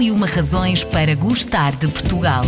E uma razões para gostar de Portugal.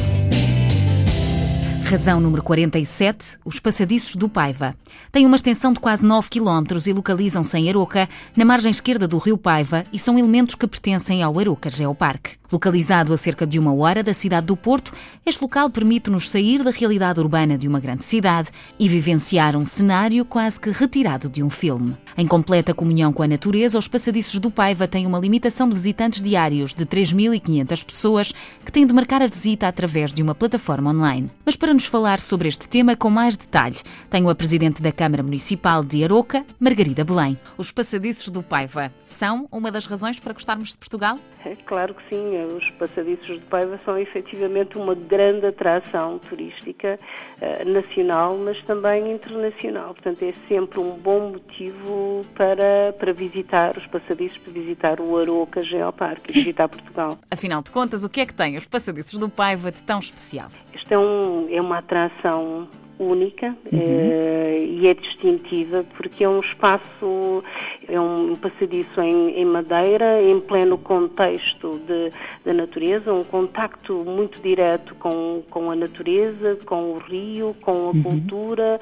Razão número 47, os passadiços do Paiva. Têm uma extensão de quase 9 km e localizam-se em Aroca, na margem esquerda do rio Paiva, e são elementos que pertencem ao Aroca Geoparque. Localizado a cerca de uma hora da cidade do Porto, este local permite-nos sair da realidade urbana de uma grande cidade e vivenciar um cenário quase que retirado de um filme. Em completa comunhão com a natureza, os passadiços do Paiva têm uma limitação de visitantes diários de 3.500 pessoas que têm de marcar a visita através de uma plataforma online. Mas para nos falar sobre este tema com mais detalhe, tenho a Presidente da Câmara Municipal de Aroca, Margarida Belém. Os passadiços do Paiva são uma das razões para gostarmos de Portugal? É claro que sim, os passadiços de Paiva são efetivamente uma grande atração turística eh, nacional, mas também internacional. Portanto, é sempre um bom motivo para, para visitar os passadiços, para visitar o Aroca Geoparque e visitar Portugal. Afinal de contas, o que é que tem os passadiços do Paiva de tão especial? Isto é, um, é uma atração única uhum. uh, e é distintiva porque é um espaço, é um passadiço em, em madeira, em pleno contexto de, da natureza, um contacto muito direto com, com a natureza, com o rio, com a uhum. cultura,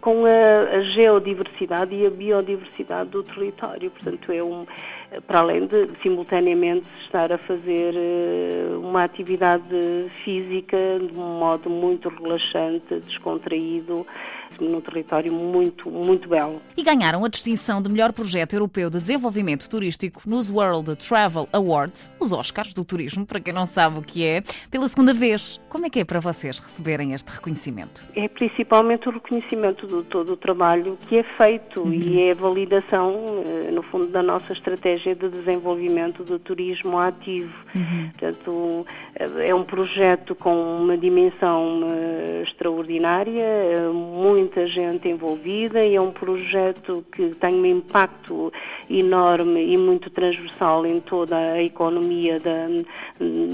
com a, a geodiversidade e a biodiversidade do território. Portanto, é um para além de simultaneamente estar a fazer eh, uma atividade física de um modo muito relaxante, descontraído, num território muito, muito belo. E ganharam a distinção de melhor projeto europeu de desenvolvimento turístico nos World Travel Awards, os Oscars do turismo, para quem não sabe o que é, pela segunda vez. Como é que é para vocês receberem este reconhecimento? É principalmente o reconhecimento de todo o trabalho que é feito uhum. e é a validação, eh, no fundo, da nossa estratégia de desenvolvimento do turismo ativo. Uhum. Portanto, é um projeto com uma dimensão eh, extraordinária, eh, muita gente envolvida e é um projeto que tem um impacto enorme e muito transversal em toda a economia, da,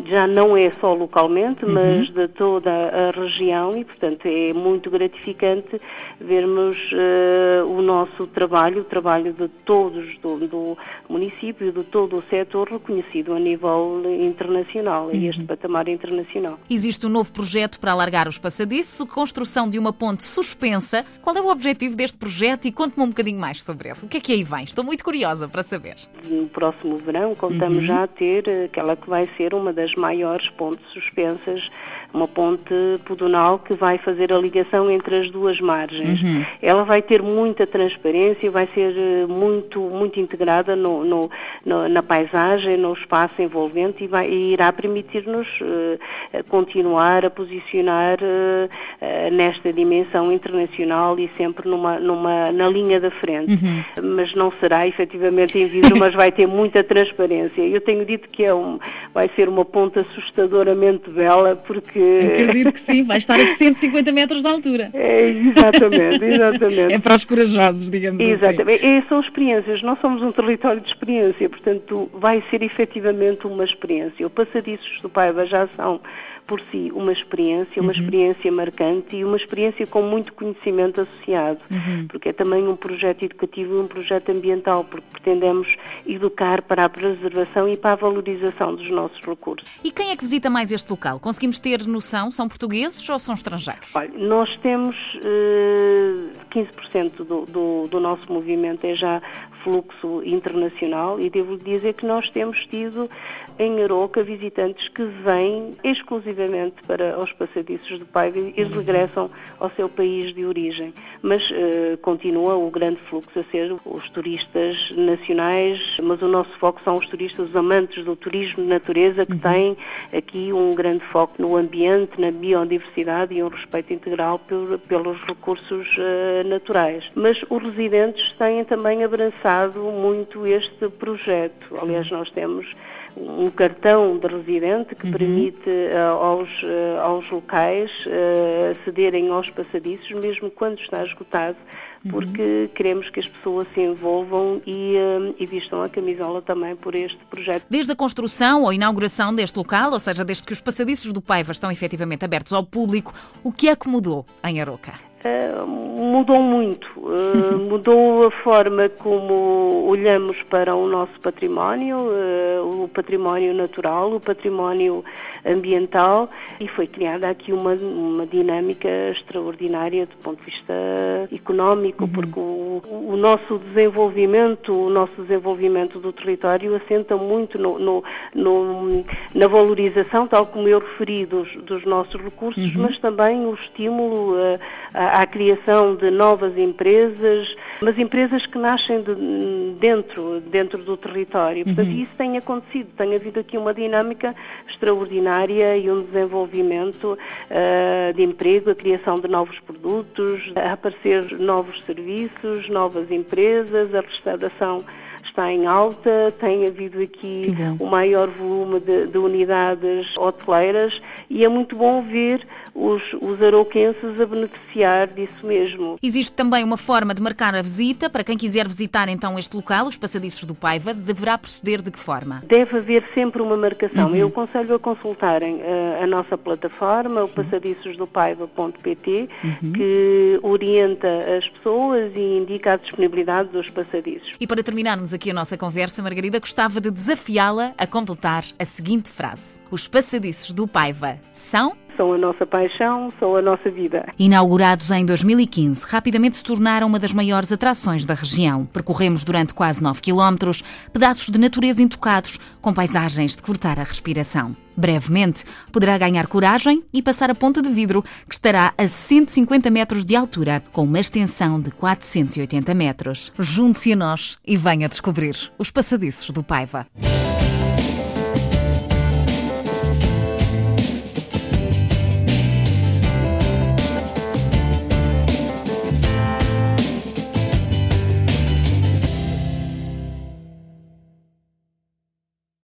já não é só localmente, uhum. mas de toda a região e, portanto, é muito gratificante vermos uh, o nosso trabalho, o trabalho de todos do, do município, de todo o setor reconhecido a nível internacional, uhum. a este patamar internacional. Existe um novo projeto para alargar os passadiços, construção de uma ponte suspensa qual é o objetivo deste projeto e conte-me um bocadinho mais sobre ele. O que é que aí vem? Estou muito curiosa para saber. No próximo verão contamos uhum. já a ter aquela que vai ser uma das maiores pontes suspensas uma ponte pedonal que vai fazer a ligação entre as duas margens. Uhum. Ela vai ter muita transparência, vai ser eh, muito, muito integrada no, no, no na paisagem, no espaço envolvente e, vai, e irá permitir-nos uh, continuar a posicionar uh, nesta dimensão internacional e sempre numa, numa, na linha da frente. Uhum. Mas não será efetivamente em vidro, mas vai ter muita transparência. Eu tenho dito que é um, vai ser uma ponte assustadoramente bela porque Acredito que sim, vai estar a 150 metros de altura. É, exatamente, exatamente. é para os corajosos, digamos exatamente. assim. Exatamente, são experiências, nós somos um território de experiência, portanto vai ser efetivamente uma experiência. O Passadiços do Paiva já são por si uma experiência, uma uhum. experiência marcante e uma experiência com muito conhecimento associado, uhum. porque é também um projeto educativo e um projeto ambiental, porque pretendemos educar para a preservação e para a valorização dos nossos recursos. E quem é que visita mais este local? Conseguimos ter noção? São portugueses ou são estrangeiros? Olha, nós temos uh, eh, 15% do, do, do nosso movimento é já fluxo internacional e devo dizer que nós temos tido em Aroca visitantes que vêm exclusivamente para os passadiços do Paiva e uhum. regressam ao seu país de origem. Mas uh, continua o grande fluxo a ser os turistas nacionais, mas o nosso foco são os turistas, os amantes do turismo de natureza que uhum. têm aqui um grande foco no ambiente, na biodiversidade e um respeito integral pelos recursos uh, naturais. Mas os residentes têm também abraçado muito este projeto. Aliás, nós temos um cartão de residente que uhum. permite uh, aos, uh, aos locais uh, acederem aos passadiços, mesmo quando está esgotado, uhum. porque uhum. queremos que as pessoas se envolvam e, e, vistam a camisola também por este projeto. Desde a construção ou inauguração deste local, ou seja, desde que os passadiços do Paiva estão efetivamente abertos ao público, o que é que mudou em Aroca? Uh, mudou muito. Uh, mudou a forma como olhamos para o nosso património, uh, o património natural, o património ambiental e foi criada aqui uma, uma dinâmica extraordinária do ponto de vista económico, uhum. porque o, o, nosso desenvolvimento, o nosso desenvolvimento do território assenta muito no, no, no na valorização, tal como eu referi, dos, dos nossos recursos, uhum. mas também o estímulo à, à criação de novas empresas, mas empresas que nascem de, dentro, dentro do território. Portanto, uhum. isso tem acontecido, tem havido aqui uma dinâmica extraordinária e um desenvolvimento uh, de emprego, a criação de novos produtos, a aparecer novos serviços, novas empresas, a restauração está em alta, tem havido aqui o um maior volume de, de, unidades hoteleiras e é muito bom ver os, os arauquenses a beneficiar disso mesmo. Existe também uma forma de marcar a visita. Para quem quiser visitar então este local, os Passadiços do Paiva, deverá proceder de que forma? Deve haver sempre uma marcação. Uhum. Eu aconselho a consultarem uh, a nossa plataforma, Sim. o passadissosdopaiva.pt, uhum. que orienta as pessoas e indica a disponibilidade dos passadiços. E para terminarmos aqui aqui a nossa conversa, Margarida gostava de desafiá-la a completar a seguinte frase: Os passadiços do Paiva são são a nossa paixão, são a nossa vida. Inaugurados em 2015, rapidamente se tornaram uma das maiores atrações da região. Percorremos durante quase 9 quilómetros pedaços de natureza intocados, com paisagens de cortar a respiração. Brevemente, poderá ganhar coragem e passar a ponte de vidro, que estará a 150 metros de altura, com uma extensão de 480 metros. Junte-se a nós e venha descobrir os passadiços do Paiva.